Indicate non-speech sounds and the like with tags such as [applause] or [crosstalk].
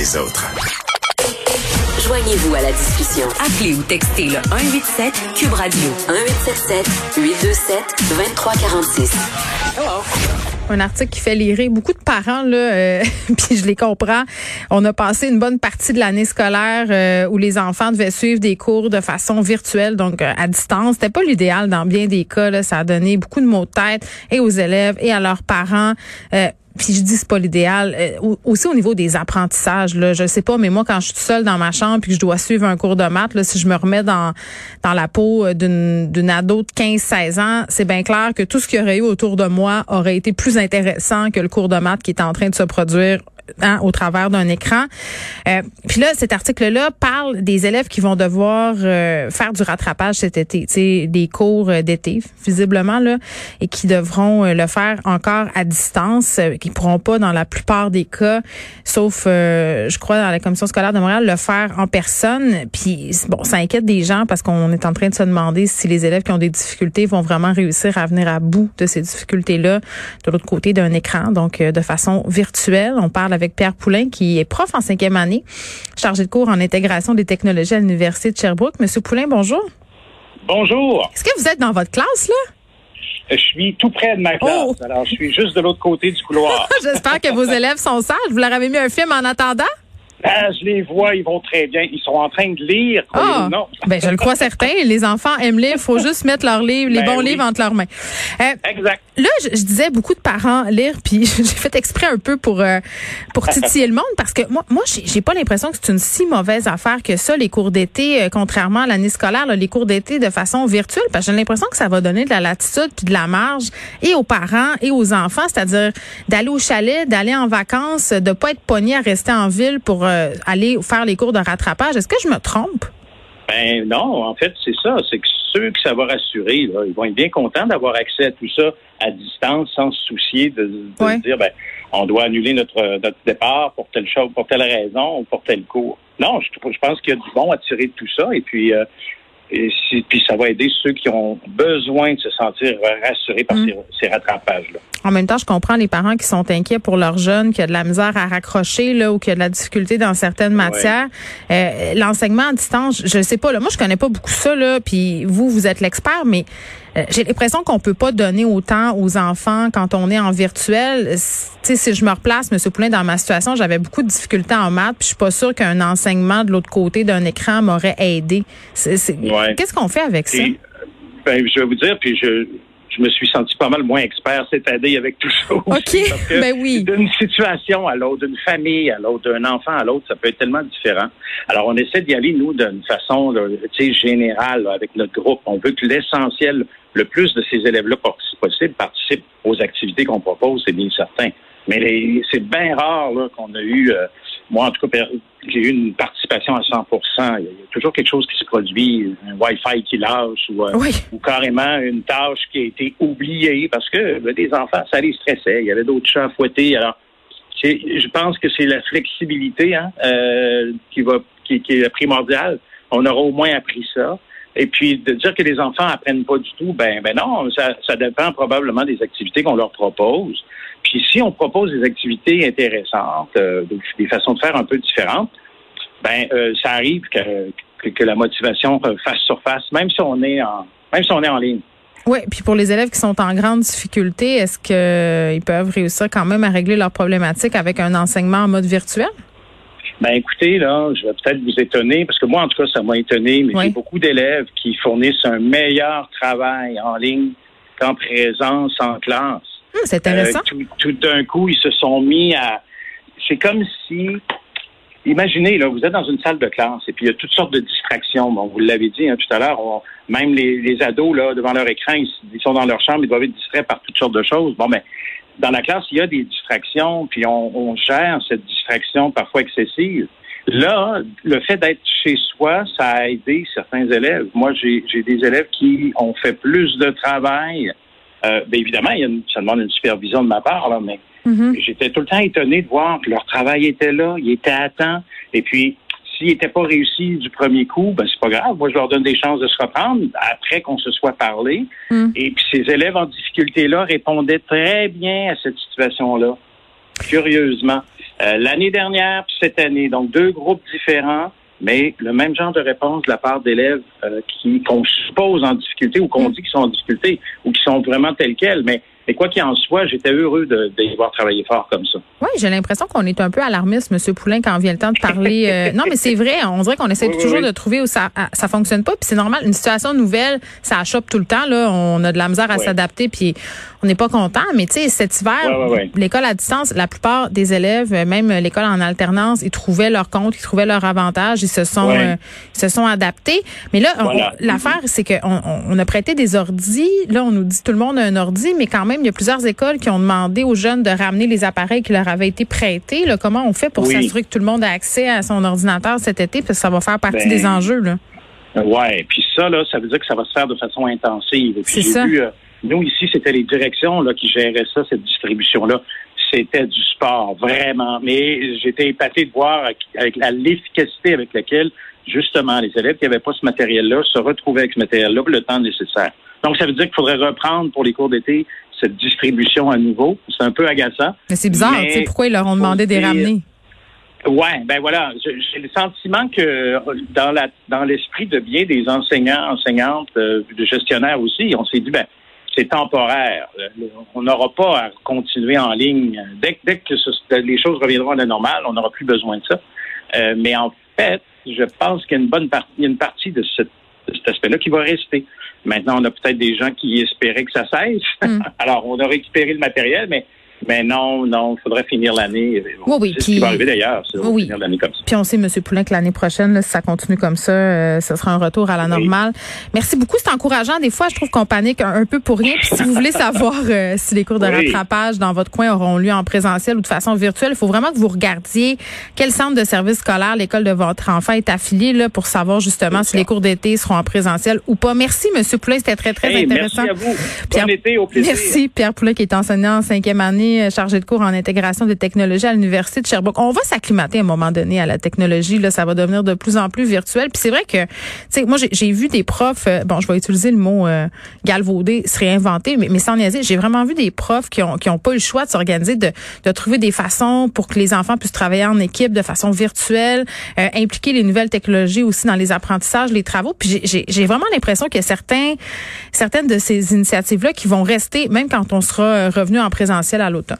les autres. Joignez-vous à la discussion. Appelez ou textez le 187 Cube Radio 1877 827 2346. Un article qui fait lirer beaucoup de parents là, euh, [laughs] puis je les comprends. On a passé une bonne partie de l'année scolaire euh, où les enfants devaient suivre des cours de façon virtuelle, donc euh, à distance. C'était pas l'idéal dans bien des cas. Là. Ça a donné beaucoup de maux de tête et aux élèves et à leurs parents puis je dis c'est pas l'idéal. Euh, aussi au niveau des apprentissages, là, je sais pas, mais moi quand je suis seule dans ma chambre puis que je dois suivre un cours de maths, là, si je me remets dans dans la peau euh, d'une d'une ado de 15-16 ans, c'est bien clair que tout ce qu'il y aurait eu autour de moi aurait été plus intéressant que le cours de maths qui est en train de se produire Hein, au travers d'un écran. Euh, puis là, cet article-là parle des élèves qui vont devoir euh, faire du rattrapage cet été, des cours euh, d'été, visiblement là, et qui devront le faire encore à distance, qui pourront pas, dans la plupart des cas, sauf, je crois, dans la commission scolaire de Montréal, le faire en personne. Puis bon, ça inquiète des gens parce qu'on est en train de se demander si les élèves qui ont des difficultés vont vraiment réussir à venir à bout de ces difficultés-là de l'autre côté d'un écran, donc de façon virtuelle. On parle avec Pierre Poulain, qui est prof en cinquième année, chargé de cours en intégration des technologies à l'Université de Sherbrooke. Monsieur Poulain, bonjour. Bonjour. Est-ce que vous êtes dans votre classe, là? Je suis tout près de ma classe. Oh! Alors, je suis juste de l'autre côté du couloir. [laughs] J'espère que vos élèves sont sages. Vous leur avez mis un film en attendant? Ah, je les vois, ils vont très bien. Ils sont en train de lire. Ah, non? ben, je le crois certain. Les enfants aiment lire. Il faut juste mettre leurs livres, les ben bons livres entre leurs mains. Euh, exact. Là, je, disais beaucoup de parents lire, puis [laughs] j'ai fait exprès un peu pour euh, pour titiller le monde parce que moi, moi, j'ai pas l'impression que c'est une si mauvaise affaire que ça, les cours d'été, euh, contrairement à l'année scolaire, les cours d'été de façon virtuelle, parce que j'ai l'impression que ça va donner de la latitude puis de la marge et aux parents et aux enfants, c'est-à-dire d'aller au chalet, d'aller en vacances, de pas être pogné à rester en ville pour euh, aller faire les cours de rattrapage. Est-ce que je me trompe? Ben non, en fait, c'est ça. C'est que ceux que ça va rassurer, ils vont être bien contents d'avoir accès à tout ça à distance sans se soucier de, dire ben on doit annuler notre, notre départ pour telle chose, pour telle raison ou pour tel cours. Non, je, je pense qu'il y a du bon à tirer de tout ça. Et puis euh, et puis ça va aider ceux qui ont besoin de se sentir rassurés par mm. ces, rattrapages-là. En même temps, je comprends les parents qui sont inquiets pour leurs jeunes, qui a de la misère à raccrocher là, ou qui a de la difficulté dans certaines matières. Euh, l'enseignement à distance, je ne sais pas. Là, moi, je connais pas beaucoup ça. Là, puis vous, vous êtes l'expert, mais euh, j'ai l'impression qu'on peut pas donner autant aux enfants quand on est en virtuel. sais, si je me replace, M. Poulin, dans ma situation, j'avais beaucoup de difficultés en maths, puis je suis pas sûre qu'un enseignement de l'autre côté d'un écran m'aurait aidé. Qu'est-ce qu'on fait avec ça? Ben, je vais vous dire, puis je, je me suis senti pas mal moins expert cette année avec tout ça. Aussi, OK, ben oui. D'une situation à l'autre, d'une famille à l'autre, d'un enfant à l'autre, ça peut être tellement différent. Alors, on essaie d'y aller, nous, d'une façon générale avec notre groupe. On veut que l'essentiel, le plus de ces élèves-là possible participent aux activités qu'on propose, c'est bien certain. Mais c'est bien rare qu'on a eu... Euh, moi, en tout cas, j'ai eu une participation à 100% Il y a toujours quelque chose qui se produit, un Wi-Fi qui lâche ou, euh, ou carrément une tâche qui a été oubliée parce que ben, des enfants, ça les stressait. Il y avait d'autres chats à fouetter. Alors, je pense que c'est la flexibilité hein, euh, qui va qui, qui, est primordiale. On aura au moins appris ça. Et puis de dire que les enfants apprennent pas du tout, ben ben non, ça, ça dépend probablement des activités qu'on leur propose. Puis si on propose des activités intéressantes, euh, des façons de faire un peu différentes, ben euh, ça arrive que, que, la motivation fasse surface, même si on est en même si on est en ligne. Oui, puis pour les élèves qui sont en grande difficulté, est-ce qu'ils euh, peuvent réussir quand même à régler leurs problématiques avec un enseignement en mode virtuel? Ben écoutez, là, je vais peut-être vous étonner, parce que moi, en tout cas, ça m'a étonné, mais j'ai beaucoup d'élèves qui fournissent un meilleur travail en ligne qu'en présence en classe. Hum, c'est intéressant. Euh, tout, d'un coup, ils se sont mis à. C'est comme si. Imaginez, là, vous êtes dans une salle de classe et puis il y a toutes sortes de distractions. Bon, vous l'avez dit hein, tout à l'heure, même les, ados, là, devant leur écran, ils, sont dans leur chambre, ils doivent être distraits par toutes sortes de choses. Bon, mais ben, dans la classe, il y a des distractions, puis on, on gère cette distraction parfois excessive. Là, le fait d'être chez soi, ça a aidé certains élèves. Moi, j'ai des élèves qui ont fait plus de travail euh, bien évidemment, il y a ça demande une supervision de ma part, là, mais mm-hmm. j'étais tout le temps étonné de voir que leur travail était là, il était à temps. Et puis, s'il n'était pas réussi du premier coup, ben c'est pas grave. Moi, je leur donne des chances de se reprendre après qu'on se soit parlé. Mm. Et puis, ces élèves en difficulté-là répondaient très bien à cette situation-là. Curieusement. Euh, l'année dernière, puis cette année, donc deux groupes différents, mais le même genre de réponse de la part d'élèves euh, qui qu'on suppose en difficulté ou qu'on mm. dit qu'ils sont en difficulté ou qui sont vraiment tels quels. Mais mais quoi qu'il en soit, j'étais heureux de, de voir travailler fort comme ça. Oui, j'ai l'impression qu'on est un peu alarmiste, M. Poulain, quand vient le temps de parler. [laughs] Euh, non, mais c'est vrai, on dirait qu'on essaie toujours de trouver où ça ça fonctionne pas. Puis c'est normal, une situation nouvelle, ça achoppe tout le temps. Là, on a de la misère à s'adapter, puis on n'est pas content. Mais tu sais, cet hiver, l'école à distance, la plupart des élèves, même l'école en alternance, ils trouvaient leur compte, ils trouvaient leur avantage, ils se sont euh, se sont adaptés. Mais là, l'affaire, c'est qu'on on, a prêté des ordis. Là, on nous dit tout le monde a un ordi, mais quand même il y a plusieurs écoles qui ont demandé aux jeunes de ramener les appareils qui leur avaient été prêtés. comment on fait pour s'assurer que tout le monde a accès à son ordinateur cet été, parce que ça va faire partie des ben, enjeux. Là. Ouais, puis ça, là, ça veut dire que ça va se faire de façon intensive. C'est ça. Euh, nous, ici, c'était les directions là, qui géraient ça, cette distribution-là. C'était du sport, vraiment. Mais j'étais épaté de voir avec l'efficacité avec laquelle, justement, les élèves qui n'avaient pas ce matériel-là se retrouvaient avec ce matériel-là pour le temps nécessaire. Donc, ça veut dire qu'il faudrait reprendre pour les cours d'été cette distribution à nouveau. C'est un peu agaçant. Mais c'est bizarre, tu sais, pourquoi ils leur ont demandé de les ramener? Ouais, ben voilà, j'ai le sentiment que dans la dans l'esprit de bien des enseignants, enseignantes, euh, de gestionnaires aussi, on s'est dit ben c'est temporaire. On n'aura pas à continuer en ligne. Dès, dès que les choses reviendront à la normale, on n'aura plus besoin de ça. Euh, mais en fait, je pense qu'il y a une bonne partie, une partie de, de cet aspect-là qui va rester. Maintenant, on a peut-être des gens qui espéraient que ça cesse. Hmm. [laughs] Alors, on a récupéré le matériel, mais mais non, non, il faudrait finir l'année. Oui, oui. C'est ce qui va arriver d'ailleurs, oui. finir l'année comme ça. Puis on sait, M. Poulin, que l'année prochaine, là, si ça continue comme ça, euh, ce sera un retour à la normale. Merci beaucoup, c'est encourageant. Des fois, je trouve qu'on panique un, peu pour rien. Puis si vous voulez savoir euh, si les cours de rattrapage dans votre coin auront lieu en présentiel ou de façon virtuelle, il faut vraiment que vous regardiez quel centre de service scolaire l'école de votre enfant est affiliée là, pour savoir justement si les cours d'été seront en présentiel ou pas. Merci, M. Poulin, c'était très, très intéressant. Merci à vous. Pierre, bon été, au plaisir. Merci, Pierre Poulin, qui est enseignant en cinquième année euh, chargé de cours en intégration des technologies à l'Université de Sherbrooke. On va s'acclimater à un moment donné à la technologie. Là, ça va devenir de plus en plus virtuel. Puis c'est vrai que, tu sais, moi, j'ai vu des profs, euh, bon, je vais utiliser le mot euh, galvaudé, se réinventer, mais, mais sans niaiser, j'ai vraiment vu des profs qui ont, qui ont pas eu le choix de s'organiser, de, de trouver des façons pour que les enfants puissent travailler en équipe de façon virtuelle, impliquer les nouvelles technologies aussi dans les apprentissages, les travaux. Puis j'ai vraiment l'impression qu'il y a certains, certaines de ces initiatives-là qui vont rester, même quand on sera revenu en présentiel à l'automne. круто.